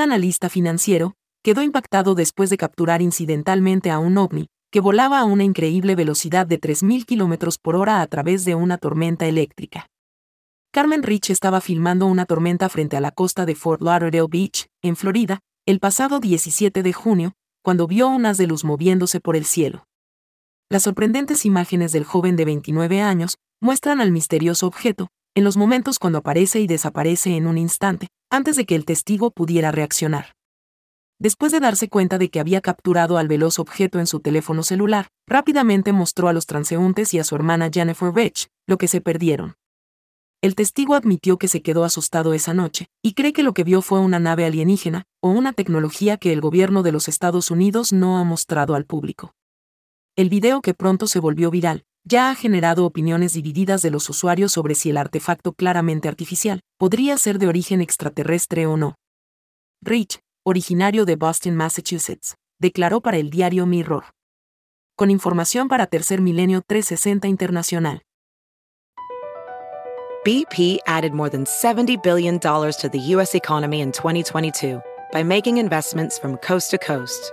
Un analista financiero, quedó impactado después de capturar incidentalmente a un ovni, que volaba a una increíble velocidad de 3.000 km por hora a través de una tormenta eléctrica. Carmen Rich estaba filmando una tormenta frente a la costa de Fort Lauderdale Beach, en Florida, el pasado 17 de junio, cuando vio un haz de luz moviéndose por el cielo. Las sorprendentes imágenes del joven de 29 años muestran al misterioso objeto, en los momentos cuando aparece y desaparece en un instante, antes de que el testigo pudiera reaccionar. Después de darse cuenta de que había capturado al veloz objeto en su teléfono celular, rápidamente mostró a los transeúntes y a su hermana Jennifer Rich lo que se perdieron. El testigo admitió que se quedó asustado esa noche, y cree que lo que vio fue una nave alienígena, o una tecnología que el gobierno de los Estados Unidos no ha mostrado al público. El video que pronto se volvió viral, ya ha generado opiniones divididas de los usuarios sobre si el artefacto claramente artificial podría ser de origen extraterrestre o no. Rich, originario de Boston, Massachusetts, declaró para el diario Mirror. Con información para Tercer Milenio 360 Internacional. BP added more than $70 billion to the U.S. economy in 2022 by making investments from coast to coast.